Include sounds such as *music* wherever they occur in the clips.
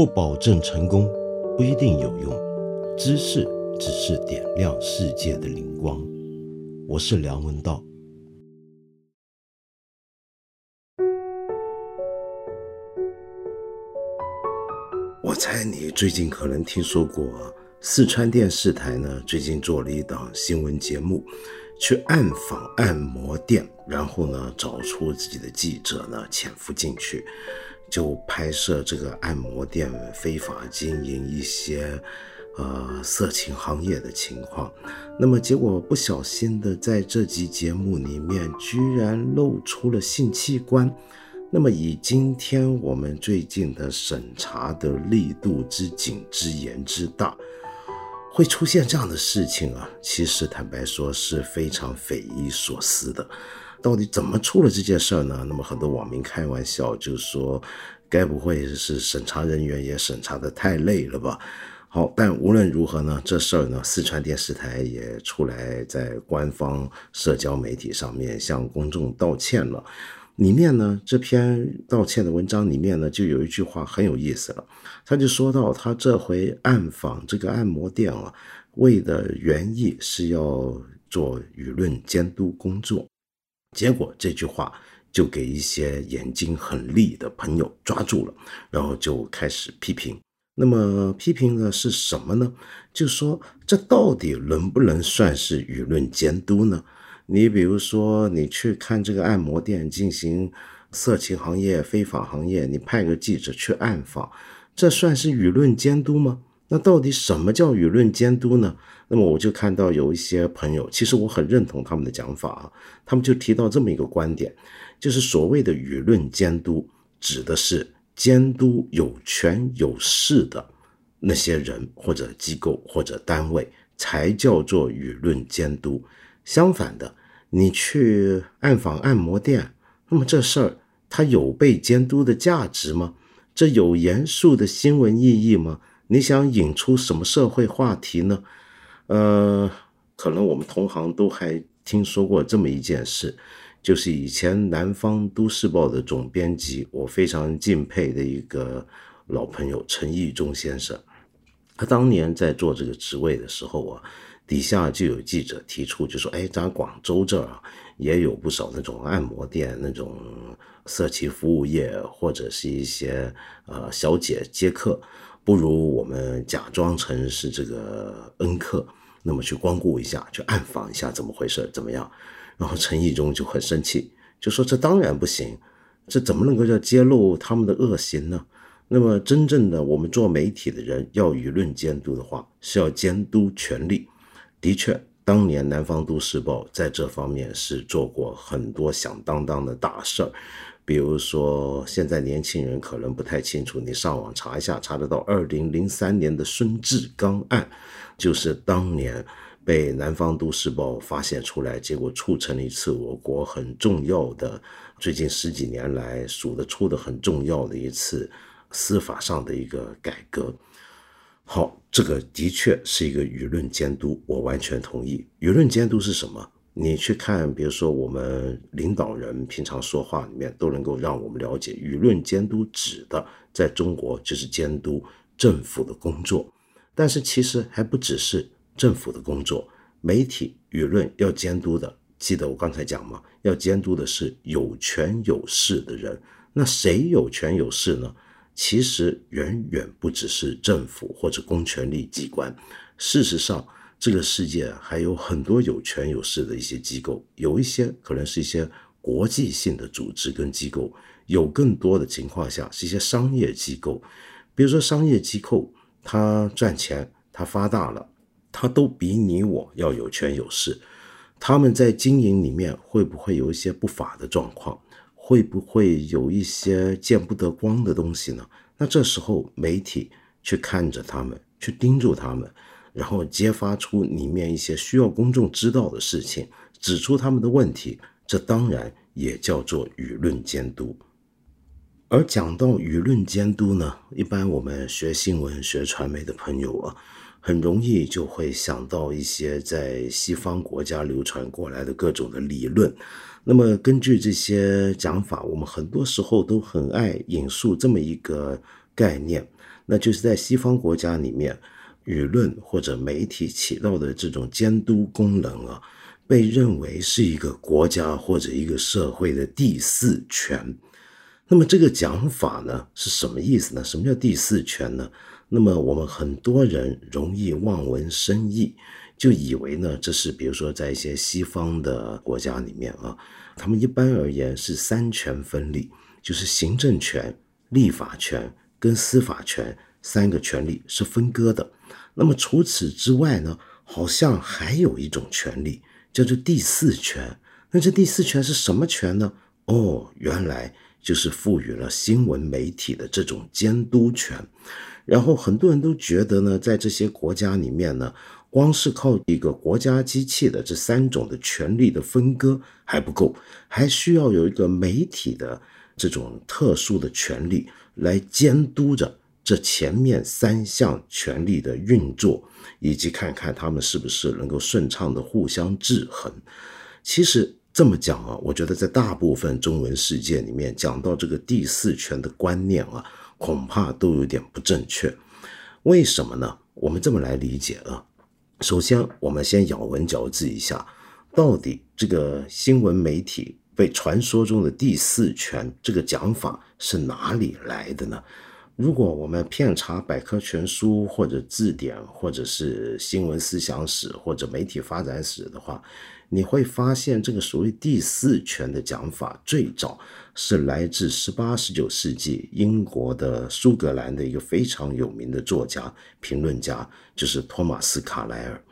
不保证成功，不一定有用。知识只是点亮世界的灵光。我是梁文道。我猜你最近可能听说过，四川电视台呢最近做了一档新闻节目，去暗访按摩店，然后呢找出自己的记者呢潜伏进去。就拍摄这个按摩店非法经营一些，呃，色情行业的情况。那么结果不小心的在这集节目里面，居然露出了性器官。那么以今天我们最近的审查的力度之紧之严之大，会出现这样的事情啊，其实坦白说是非常匪夷所思的。到底怎么出了这件事儿呢？那么很多网民开玩笑就说，该不会是审查人员也审查的太累了吧？好，但无论如何呢，这事儿呢，四川电视台也出来在官方社交媒体上面向公众道歉了。里面呢，这篇道歉的文章里面呢，就有一句话很有意思了，他就说到他这回暗访这个按摩店啊，为的原意是要做舆论监督工作。结果这句话就给一些眼睛很利的朋友抓住了，然后就开始批评。那么批评的是什么呢？就说这到底能不能算是舆论监督呢？你比如说，你去看这个按摩店进行色情行业、非法行业，你派个记者去暗访，这算是舆论监督吗？那到底什么叫舆论监督呢？那么我就看到有一些朋友，其实我很认同他们的讲法啊，他们就提到这么一个观点，就是所谓的舆论监督，指的是监督有权有势的那些人或者机构或者单位，才叫做舆论监督。相反的，你去暗访按摩店，那么这事儿它有被监督的价值吗？这有严肃的新闻意义吗？你想引出什么社会话题呢？呃，可能我们同行都还听说过这么一件事，就是以前南方都市报的总编辑，我非常敬佩的一个老朋友陈义忠先生。他当年在做这个职位的时候啊，底下就有记者提出，就说：“哎，咱广州这儿啊，也有不少那种按摩店，那种色情服务业，或者是一些呃小姐接客。”不如我们假装成是这个恩客，那么去光顾一下，去暗访一下怎么回事，怎么样？然后陈义忠就很生气，就说这当然不行，这怎么能够叫揭露他们的恶行呢？那么真正的我们做媒体的人要舆论监督的话，是要监督权力。的确，当年南方都市报在这方面是做过很多响当当的大事儿。比如说，现在年轻人可能不太清楚，你上网查一下，查得到二零零三年的孙志刚案，就是当年被南方都市报发现出来，结果促成了一次我国很重要的，最近十几年来数得出的很重要的一次司法上的一个改革。好，这个的确是一个舆论监督，我完全同意。舆论监督是什么？你去看，比如说我们领导人平常说话里面都能够让我们了解，舆论监督指的在中国就是监督政府的工作，但是其实还不只是政府的工作，媒体舆论要监督的，记得我刚才讲吗？要监督的是有权有势的人，那谁有权有势呢？其实远远不只是政府或者公权力机关，事实上。这个世界还有很多有权有势的一些机构，有一些可能是一些国际性的组织跟机构，有更多的情况下是一些商业机构。比如说商业机构，它赚钱，它发大了，它都比你我要有权有势。他们在经营里面会不会有一些不法的状况？会不会有一些见不得光的东西呢？那这时候媒体去看着他们，去盯住他们。然后揭发出里面一些需要公众知道的事情，指出他们的问题，这当然也叫做舆论监督。而讲到舆论监督呢，一般我们学新闻、学传媒的朋友啊，很容易就会想到一些在西方国家流传过来的各种的理论。那么根据这些讲法，我们很多时候都很爱引述这么一个概念。那就是在西方国家里面，舆论或者媒体起到的这种监督功能啊，被认为是一个国家或者一个社会的第四权。那么这个讲法呢是什么意思呢？什么叫第四权呢？那么我们很多人容易望文生义，就以为呢这是比如说在一些西方的国家里面啊，他们一般而言是三权分立，就是行政权、立法权跟司法权三个权利是分割的。那么除此之外呢，好像还有一种权利叫做第四权。那这第四权是什么权呢？哦，原来。就是赋予了新闻媒体的这种监督权，然后很多人都觉得呢，在这些国家里面呢，光是靠一个国家机器的这三种的权力的分割还不够，还需要有一个媒体的这种特殊的权利来监督着这前面三项权力的运作，以及看看他们是不是能够顺畅的互相制衡。其实。这么讲啊，我觉得在大部分中文世界里面，讲到这个第四权的观念啊，恐怕都有点不正确。为什么呢？我们这么来理解啊。首先，我们先咬文嚼字一下，到底这个新闻媒体被传说中的第四权这个讲法是哪里来的呢？如果我们遍查百科全书或者字典，或者是新闻思想史或者媒体发展史的话，你会发现，这个所谓第四权的讲法，最早是来自十八、十九世纪英国的苏格兰的一个非常有名的作家、评论家，就是托马斯·卡莱尔。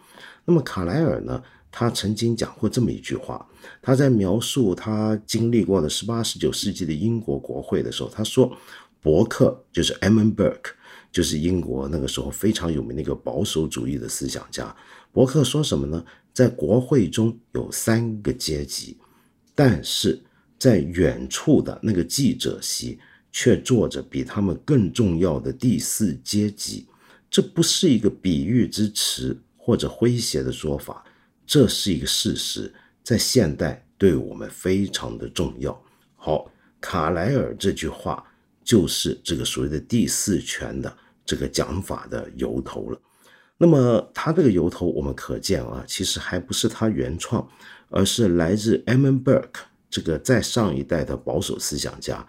那么卡莱尔呢，他曾经讲过这么一句话，他在描述他经历过的十八、十九世纪的英国国会的时候，他说，伯克就是 e m m n Burke，就是英国那个时候非常有名的一个保守主义的思想家。伯克说什么呢？在国会中有三个阶级，但是在远处的那个记者席却坐着比他们更重要的第四阶级。这不是一个比喻之词或者诙谐的说法，这是一个事实，在现代对我们非常的重要。好，卡莱尔这句话就是这个所谓的第四权的这个讲法的由头了。那么他这个由头，我们可见啊，其实还不是他原创，而是来自 e m m n Burke 这个在上一代的保守思想家。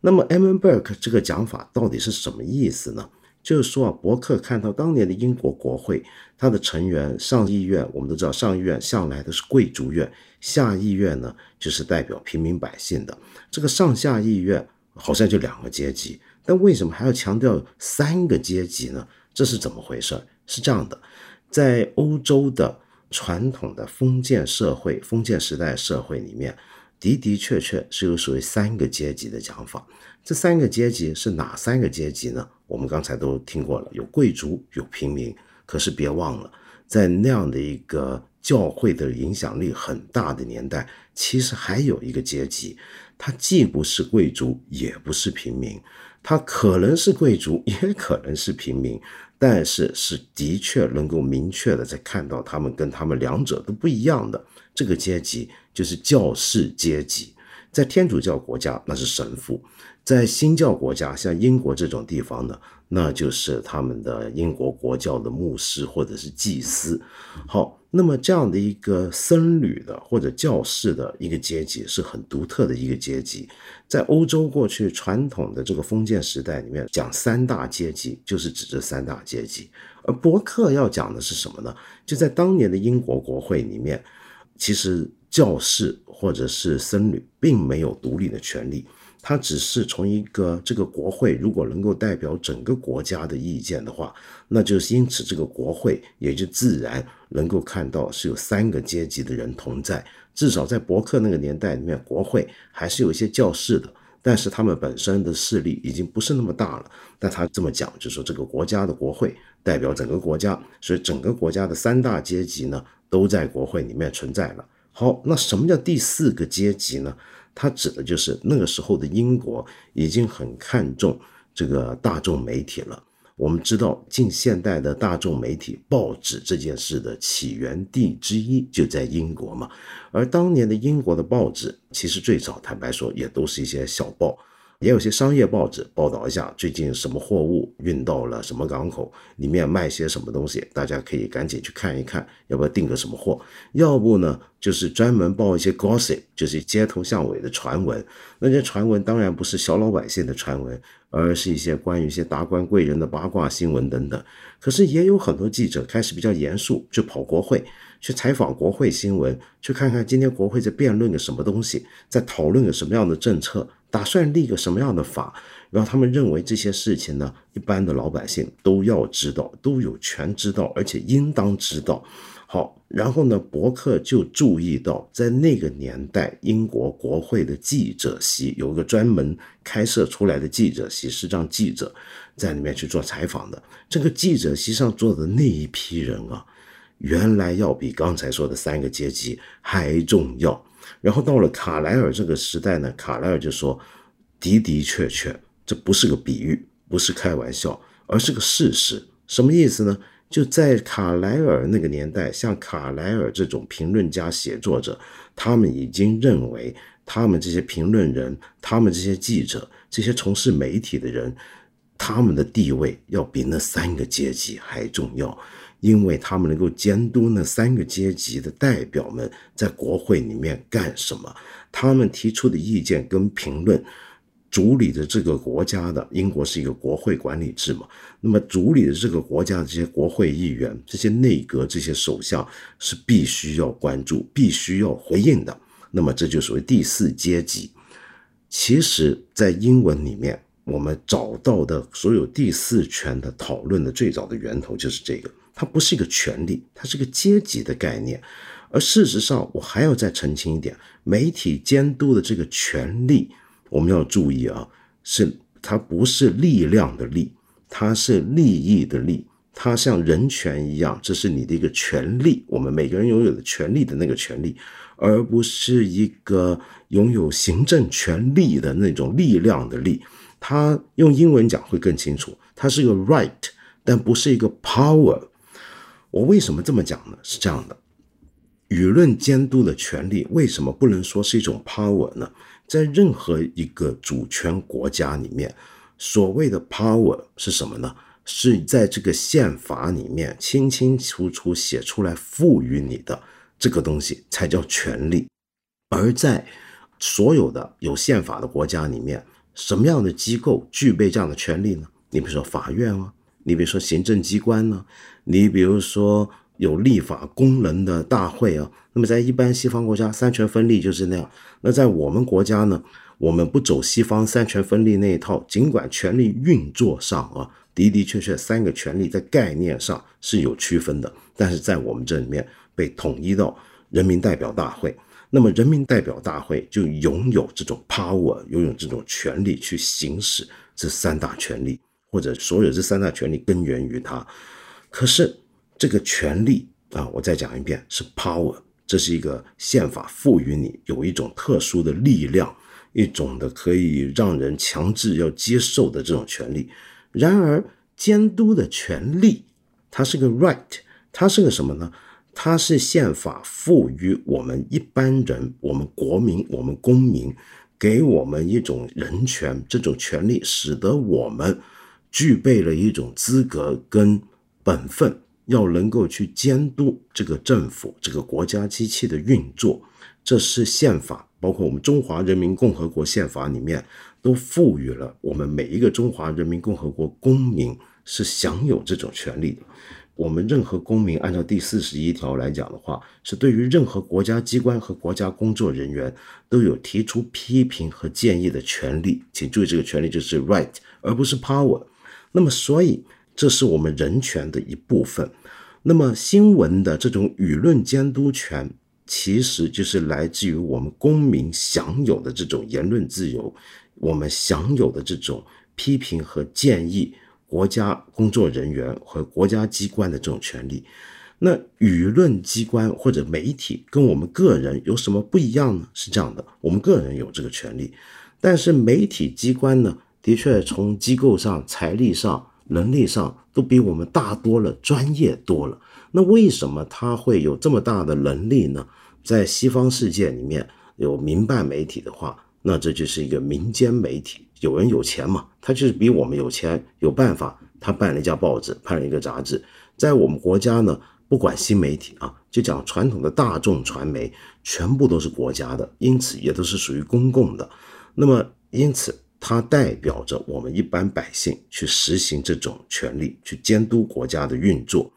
那么 e m m n Burke 这个讲法到底是什么意思呢？就是说啊，伯克看到当年的英国国会，他的成员上议院，我们都知道上议院向来都是贵族院，下议院呢就是代表平民百姓的。这个上下议院好像就两个阶级，但为什么还要强调三个阶级呢？这是怎么回事？是这样的，在欧洲的传统的封建社会、封建时代社会里面，的的确确是有所谓三个阶级的讲法。这三个阶级是哪三个阶级呢？我们刚才都听过了，有贵族，有平民。可是别忘了，在那样的一个教会的影响力很大的年代，其实还有一个阶级，它既不是贵族，也不是平民，它可能是贵族，*laughs* 也可能是平民。但是是的确能够明确的在看到他们跟他们两者都不一样的这个阶级，就是教士阶级。在天主教国家那是神父，在新教国家像英国这种地方呢，那就是他们的英国国教的牧师或者是祭司。好。那么这样的一个僧侣的或者教士的一个阶级是很独特的一个阶级，在欧洲过去传统的这个封建时代里面讲三大阶级，就是指这三大阶级。而伯克要讲的是什么呢？就在当年的英国国会里面，其实教士或者是僧侣并没有独立的权利。他只是从一个这个国会，如果能够代表整个国家的意见的话，那就是因此这个国会也就自然能够看到是有三个阶级的人同在。至少在伯克那个年代里面，国会还是有一些教士的，但是他们本身的势力已经不是那么大了。但他这么讲，就说这个国家的国会代表整个国家，所以整个国家的三大阶级呢都在国会里面存在了。好，那什么叫第四个阶级呢？它指的就是那个时候的英国已经很看重这个大众媒体了。我们知道，近现代的大众媒体报纸这件事的起源地之一就在英国嘛。而当年的英国的报纸，其实最早坦白说也都是一些小报，也有些商业报纸报道一下最近什么货物运到了什么港口，里面卖些什么东西，大家可以赶紧去看一看，要不要订个什么货？要不呢，就是专门报一些 gossip，就是街头巷尾的传闻。那些传闻当然不是小老百姓的传闻，而是一些关于一些达官贵人的八卦新闻等等。可是也有很多记者开始比较严肃，就跑国会去采访国会新闻，去看看今天国会在辩论个什么东西，在讨论个什么样的政策。打算立个什么样的法？然后他们认为这些事情呢，一般的老百姓都要知道，都有权知道，而且应当知道。好，然后呢，伯克就注意到，在那个年代，英国国会的记者席有一个专门开设出来的记者席，是让记者在里面去做采访的。这个记者席上坐的那一批人啊，原来要比刚才说的三个阶级还重要。然后到了卡莱尔这个时代呢，卡莱尔就说：“的的确确，这不是个比喻，不是开玩笑，而是个事实。什么意思呢？就在卡莱尔那个年代，像卡莱尔这种评论家、写作者，他们已经认为，他们这些评论人、他们这些记者、这些从事媒体的人，他们的地位要比那三个阶级还重要。”因为他们能够监督那三个阶级的代表们在国会里面干什么，他们提出的意见跟评论，主理的这个国家的英国是一个国会管理制嘛，那么主理的这个国家的这些国会议员、这些内阁、这些首相是必须要关注、必须要回应的。那么这就属于第四阶级。其实，在英文里面，我们找到的所有第四权的讨论的最早的源头就是这个。它不是一个权利，它是个阶级的概念。而事实上，我还要再澄清一点：媒体监督的这个权利，我们要注意啊，是它不是力量的力，它是利益的利，它像人权一样，这是你的一个权利，我们每个人拥有的权利的那个权利，而不是一个拥有行政权力的那种力量的力。它用英文讲会更清楚，它是一个 right，但不是一个 power。我为什么这么讲呢？是这样的，舆论监督的权利为什么不能说是一种 power 呢？在任何一个主权国家里面，所谓的 power 是什么呢？是在这个宪法里面清清楚楚写出来赋予你的这个东西才叫权利。而在所有的有宪法的国家里面，什么样的机构具备这样的权利呢？你比如说法院啊。你比如说行政机关呢，你比如说有立法功能的大会啊，那么在一般西方国家三权分立就是那样。那在我们国家呢，我们不走西方三权分立那一套，尽管权力运作上啊的的确确三个权力在概念上是有区分的，但是在我们这里面被统一到人民代表大会，那么人民代表大会就拥有这种 power，拥有这种权利去行使这三大权利。或者所有这三大权利根源于它，可是这个权利啊，我再讲一遍，是 power，这是一个宪法赋予你有一种特殊的力量，一种的可以让人强制要接受的这种权利。然而，监督的权利，它是个 right，它是个什么呢？它是宪法赋予我们一般人、我们国民、我们公民，给我们一种人权，这种权利使得我们。具备了一种资格跟本分，要能够去监督这个政府、这个国家机器的运作，这是宪法，包括我们中华人民共和国宪法里面都赋予了我们每一个中华人民共和国公民是享有这种权利的。我们任何公民按照第四十一条来讲的话，是对于任何国家机关和国家工作人员都有提出批评和建议的权利。请注意，这个权利就是 right，而不是 power。那么，所以这是我们人权的一部分。那么，新闻的这种舆论监督权，其实就是来自于我们公民享有的这种言论自由，我们享有的这种批评和建议国家工作人员和国家机关的这种权利。那舆论机关或者媒体跟我们个人有什么不一样呢？是这样的，我们个人有这个权利，但是媒体机关呢？的确，从机构上、财力上、能力上都比我们大多了，专业多了。那为什么他会有这么大的能力呢？在西方世界里面有民办媒体的话，那这就是一个民间媒体，有人有钱嘛，他就是比我们有钱，有办法，他办了一家报纸，办了一个杂志。在我们国家呢，不管新媒体啊，就讲传统的大众传媒，全部都是国家的，因此也都是属于公共的。那么，因此它代表着我们一般百姓去实行这种权利，去监督国家的运作。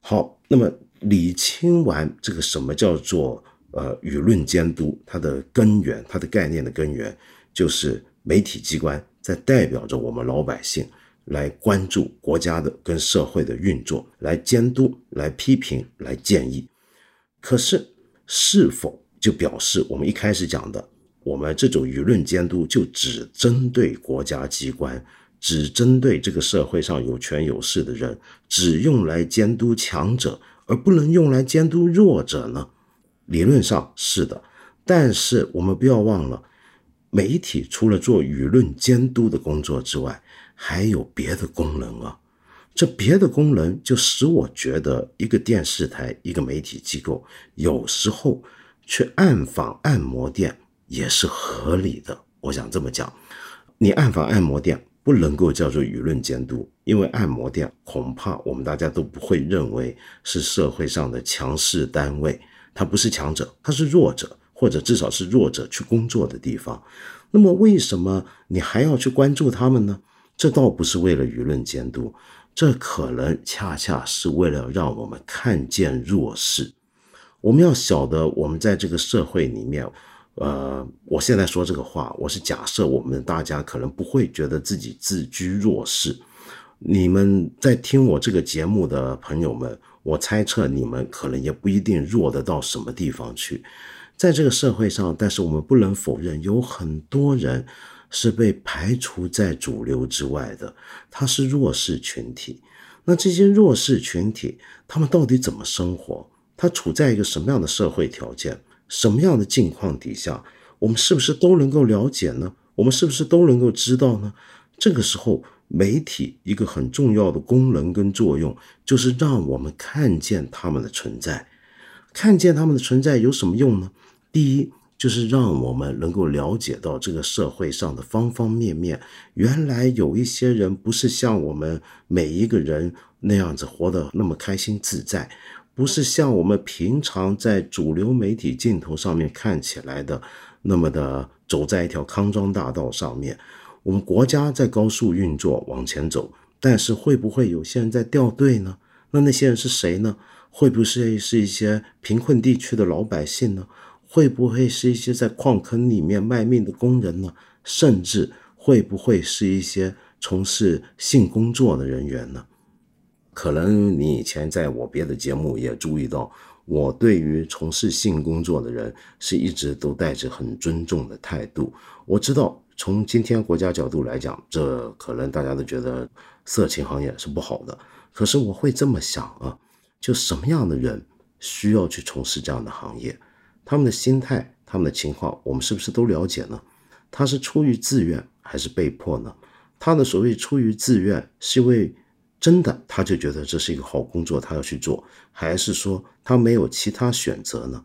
好，那么理清完这个什么叫做？呃，舆论监督它的根源，它的概念的根源，就是媒体机关在代表着我们老百姓来关注国家的跟社会的运作，来监督、来批评、来建议。可是，是否就表示我们一开始讲的，我们这种舆论监督就只针对国家机关，只针对这个社会上有权有势的人，只用来监督强者，而不能用来监督弱者呢？理论上是的，但是我们不要忘了，媒体除了做舆论监督的工作之外，还有别的功能啊。这别的功能就使我觉得，一个电视台、一个媒体机构，有时候去暗访按摩店也是合理的。我想这么讲，你暗访按摩店不能够叫做舆论监督，因为按摩店恐怕我们大家都不会认为是社会上的强势单位。他不是强者，他是弱者，或者至少是弱者去工作的地方。那么，为什么你还要去关注他们呢？这倒不是为了舆论监督，这可能恰恰是为了让我们看见弱势。我们要晓得，我们在这个社会里面，呃，我现在说这个话，我是假设我们大家可能不会觉得自己自居弱势。你们在听我这个节目的朋友们。我猜测你们可能也不一定弱得到什么地方去，在这个社会上，但是我们不能否认，有很多人是被排除在主流之外的，他是弱势群体。那这些弱势群体，他们到底怎么生活？他处在一个什么样的社会条件、什么样的境况底下？我们是不是都能够了解呢？我们是不是都能够知道呢？这个时候。媒体一个很重要的功能跟作用，就是让我们看见他们的存在。看见他们的存在有什么用呢？第一，就是让我们能够了解到这个社会上的方方面面。原来有一些人不是像我们每一个人那样子活得那么开心自在，不是像我们平常在主流媒体镜头上面看起来的那么的走在一条康庄大道上面。我们国家在高速运作往前走，但是会不会有些人在掉队呢？那那些人是谁呢？会不会是一些贫困地区的老百姓呢？会不会是一些在矿坑里面卖命的工人呢？甚至会不会是一些从事性工作的人员呢？可能你以前在我别的节目也注意到，我对于从事性工作的人是一直都带着很尊重的态度。我知道。从今天国家角度来讲，这可能大家都觉得色情行业是不好的。可是我会这么想啊，就什么样的人需要去从事这样的行业？他们的心态、他们的情况，我们是不是都了解呢？他是出于自愿还是被迫呢？他的所谓出于自愿，是因为真的他就觉得这是一个好工作，他要去做，还是说他没有其他选择呢？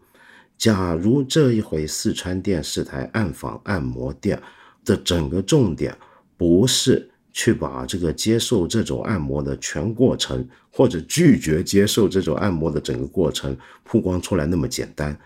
假如这一回四川电视台暗访按摩店。的整个重点不是去把这个接受这种按摩的全过程，或者拒绝接受这种按摩的整个过程曝光出来那么简单，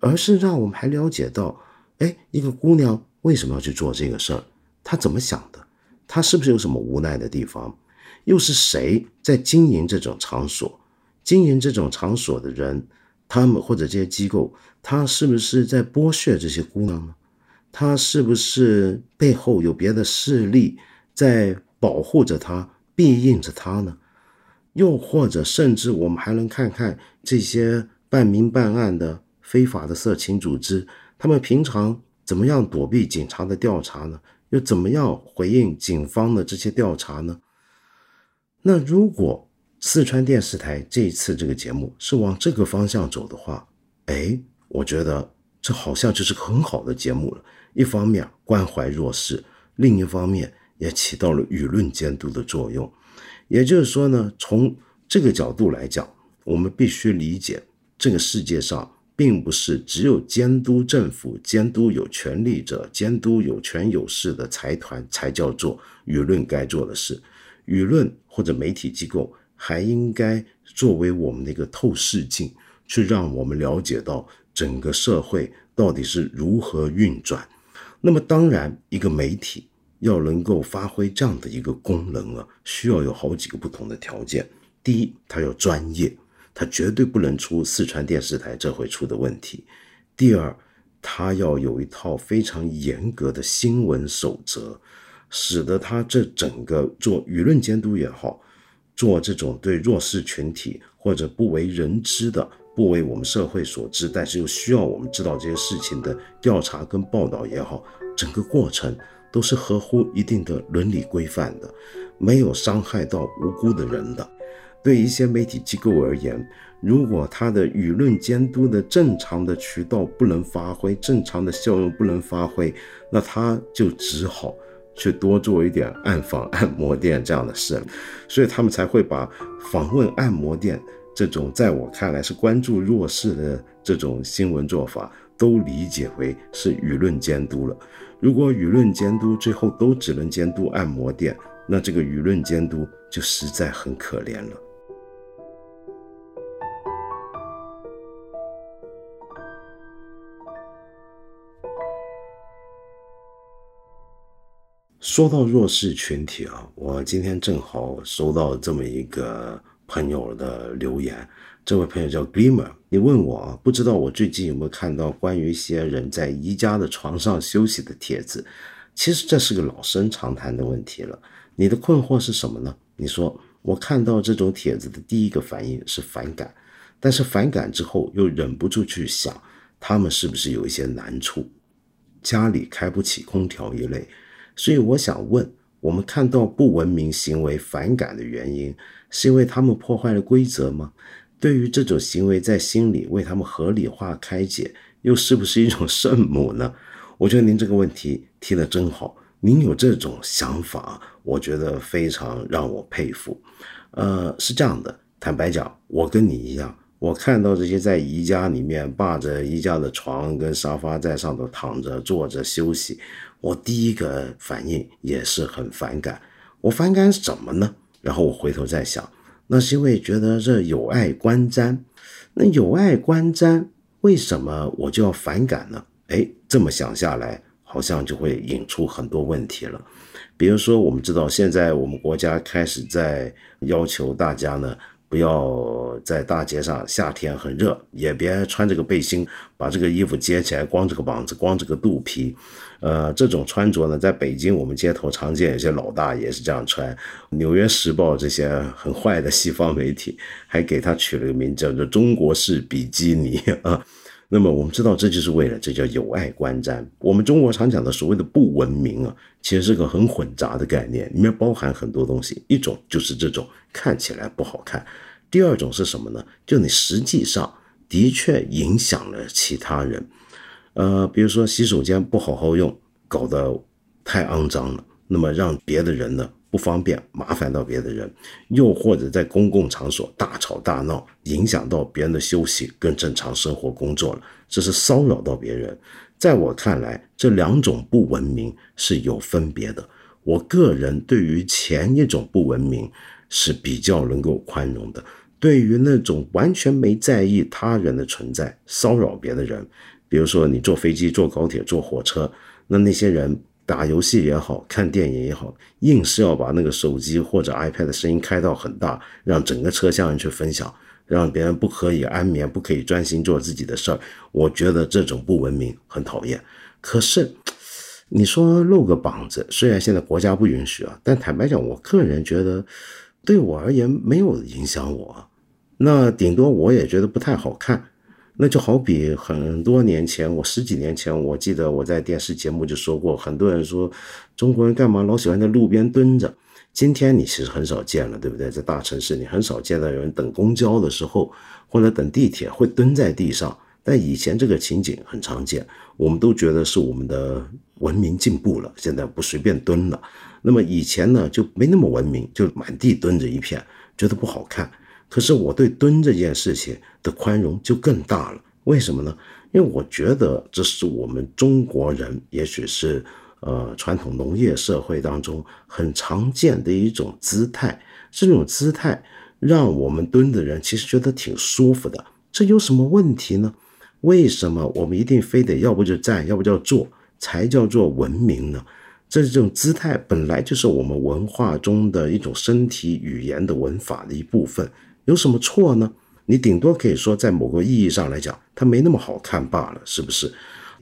而是让我们还了解到，哎，一个姑娘为什么要去做这个事儿？她怎么想的？她是不是有什么无奈的地方？又是谁在经营这种场所？经营这种场所的人，他们或者这些机构，他是不是在剥削这些姑娘呢？他是不是背后有别的势力在保护着他、庇应着他呢？又或者，甚至我们还能看看这些半明半暗的非法的色情组织，他们平常怎么样躲避警察的调查呢？又怎么样回应警方的这些调查呢？那如果四川电视台这一次这个节目是往这个方向走的话，哎，我觉得这好像就是很好的节目了。一方面关怀弱势，另一方面也起到了舆论监督的作用。也就是说呢，从这个角度来讲，我们必须理解这个世界上并不是只有监督政府、监督有权力者、监督有权有势的财团才叫做舆论该做的事。舆论或者媒体机构还应该作为我们的一个透视镜，去让我们了解到整个社会到底是如何运转。那么，当然，一个媒体要能够发挥这样的一个功能啊，需要有好几个不同的条件。第一，它要专业。他绝对不能出四川电视台这回出的问题。第二，他要有一套非常严格的新闻守则，使得他这整个做舆论监督也好，做这种对弱势群体或者不为人知的、不为我们社会所知，但是又需要我们知道这些事情的调查跟报道也好，整个过程都是合乎一定的伦理规范的，没有伤害到无辜的人的。对一些媒体机构而言，如果他的舆论监督的正常的渠道不能发挥，正常的效用不能发挥，那他就只好去多做一点暗访 *laughs* 按摩店这样的事。所以他们才会把访问按摩店这种在我看来是关注弱势的这种新闻做法，都理解为是舆论监督了。如果舆论监督最后都只能监督按摩店，那这个舆论监督就实在很可怜了。说到弱势群体啊，我今天正好收到这么一个朋友的留言。这位朋友叫 Glimmer，你问我啊，不知道我最近有没有看到关于一些人在宜家的床上休息的帖子？其实这是个老生常谈的问题了。你的困惑是什么呢？你说我看到这种帖子的第一个反应是反感，但是反感之后又忍不住去想，他们是不是有一些难处，家里开不起空调一类。所以我想问，我们看到不文明行为反感的原因，是因为他们破坏了规则吗？对于这种行为，在心里为他们合理化开解，又是不是一种圣母呢？我觉得您这个问题提的真好，您有这种想法，我觉得非常让我佩服。呃，是这样的，坦白讲，我跟你一样，我看到这些在宜家里面霸着宜家的床跟沙发，在上头躺着、坐着休息。我第一个反应也是很反感，我反感什么呢？然后我回头再想，那是因为觉得这有碍观瞻，那有碍观瞻，为什么我就要反感呢？哎，这么想下来，好像就会引出很多问题了。比如说，我们知道现在我们国家开始在要求大家呢。不要在大街上，夏天很热，也别穿这个背心，把这个衣服揭起来，光着个膀子，光着个肚皮。呃，这种穿着呢，在北京我们街头常见，有些老大爷是这样穿。《纽约时报》这些很坏的西方媒体还给他取了个名，叫做“中国式比基尼”啊。那么我们知道，这就是为了这叫有碍观瞻。我们中国常讲的所谓的不文明啊，其实是个很混杂的概念，里面包含很多东西。一种就是这种看起来不好看，第二种是什么呢？就你实际上的确影响了其他人。呃，比如说洗手间不好好用，搞得太肮脏了，那么让别的人呢？不方便麻烦到别的人，又或者在公共场所大吵大闹，影响到别人的休息跟正常生活工作了，这是骚扰到别人。在我看来，这两种不文明是有分别的。我个人对于前一种不文明是比较能够宽容的，对于那种完全没在意他人的存在，骚扰别的人，比如说你坐飞机、坐高铁、坐火车，那那些人。打游戏也好看电影也好，硬是要把那个手机或者 iPad 的声音开到很大，让整个车厢人去分享，让别人不可以安眠，不可以专心做自己的事儿。我觉得这种不文明，很讨厌。可是你说露个膀子，虽然现在国家不允许啊，但坦白讲，我个人觉得对我而言没有影响我，那顶多我也觉得不太好看。那就好比很多年前，我十几年前，我记得我在电视节目就说过，很多人说中国人干嘛老喜欢在路边蹲着。今天你其实很少见了，对不对？在大城市，你很少见到有人等公交的时候或者等地铁会蹲在地上。但以前这个情景很常见，我们都觉得是我们的文明进步了，现在不随便蹲了。那么以前呢，就没那么文明，就满地蹲着一片，觉得不好看。可是我对蹲这件事情的宽容就更大了。为什么呢？因为我觉得这是我们中国人，也许是呃传统农业社会当中很常见的一种姿态。这种姿态让我们蹲的人其实觉得挺舒服的。这有什么问题呢？为什么我们一定非得要不就站，要不就坐才叫做文明呢？这种姿态本来就是我们文化中的一种身体语言的文法的一部分，有什么错呢？你顶多可以说，在某个意义上来讲，它没那么好看罢了，是不是？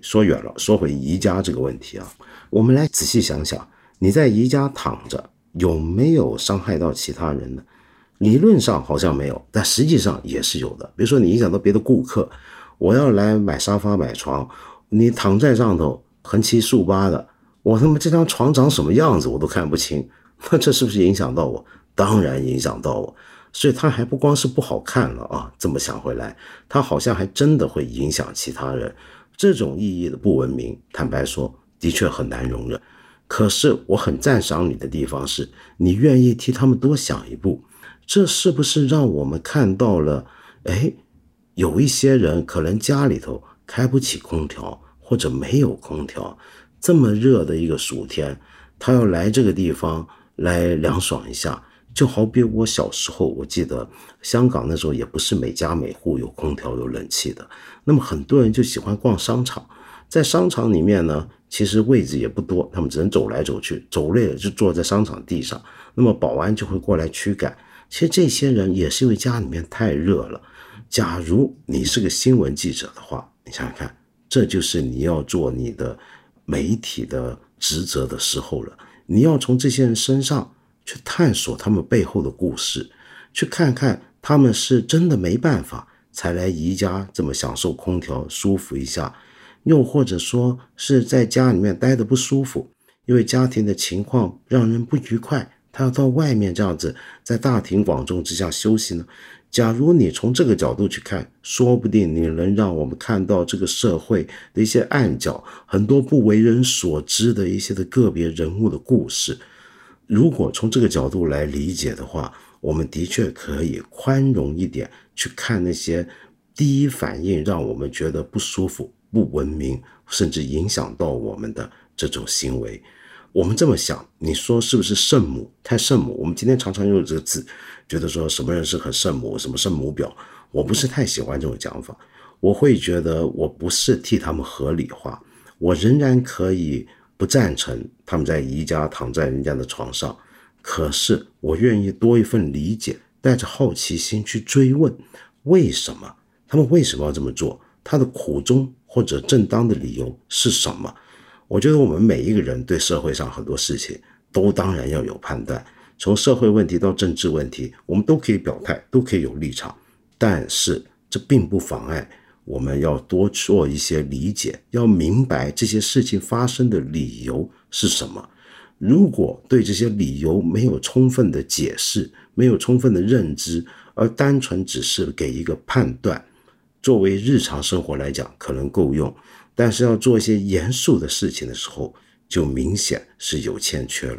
说远了，说回宜家这个问题啊，我们来仔细想想，你在宜家躺着有没有伤害到其他人呢？理论上好像没有，但实际上也是有的。比如说你影响到别的顾客，我要来买沙发买床，你躺在上头横七竖八的。我他妈这张床长什么样子我都看不清，那这是不是影响到我？当然影响到我，所以它还不光是不好看了啊！这么想回来，它好像还真的会影响其他人。这种意义的不文明，坦白说，的确很难容忍。可是我很赞赏你的地方是，你愿意替他们多想一步。这是不是让我们看到了？哎，有一些人可能家里头开不起空调，或者没有空调。这么热的一个暑天，他要来这个地方来凉爽一下，就好比我小时候，我记得香港那时候也不是每家每户有空调有冷气的，那么很多人就喜欢逛商场，在商场里面呢，其实位置也不多，他们只能走来走去，走累了就坐在商场地上，那么保安就会过来驱赶。其实这些人也是因为家里面太热了。假如你是个新闻记者的话，你想想看，这就是你要做你的。媒体的职责的时候了，你要从这些人身上去探索他们背后的故事，去看看他们是真的没办法才来宜家这么享受空调舒服一下，又或者说是在家里面待的不舒服，因为家庭的情况让人不愉快，他要到外面这样子在大庭广众之下休息呢。假如你从这个角度去看，说不定你能让我们看到这个社会的一些暗角，很多不为人所知的一些的个别人物的故事。如果从这个角度来理解的话，我们的确可以宽容一点去看那些第一反应让我们觉得不舒服、不文明，甚至影响到我们的这种行为。我们这么想，你说是不是圣母太圣母？我们今天常常用这个字，觉得说什么人是很圣母，什么圣母婊，我不是太喜欢这种讲法。我会觉得我不是替他们合理化，我仍然可以不赞成他们在宜家躺在人家的床上，可是我愿意多一份理解，带着好奇心去追问，为什么他们为什么要这么做？他的苦衷或者正当的理由是什么？我觉得我们每一个人对社会上很多事情都当然要有判断，从社会问题到政治问题，我们都可以表态，都可以有立场。但是这并不妨碍我们要多做一些理解，要明白这些事情发生的理由是什么。如果对这些理由没有充分的解释，没有充分的认知，而单纯只是给一个判断，作为日常生活来讲，可能够用。但是要做一些严肃的事情的时候，就明显是有欠缺了。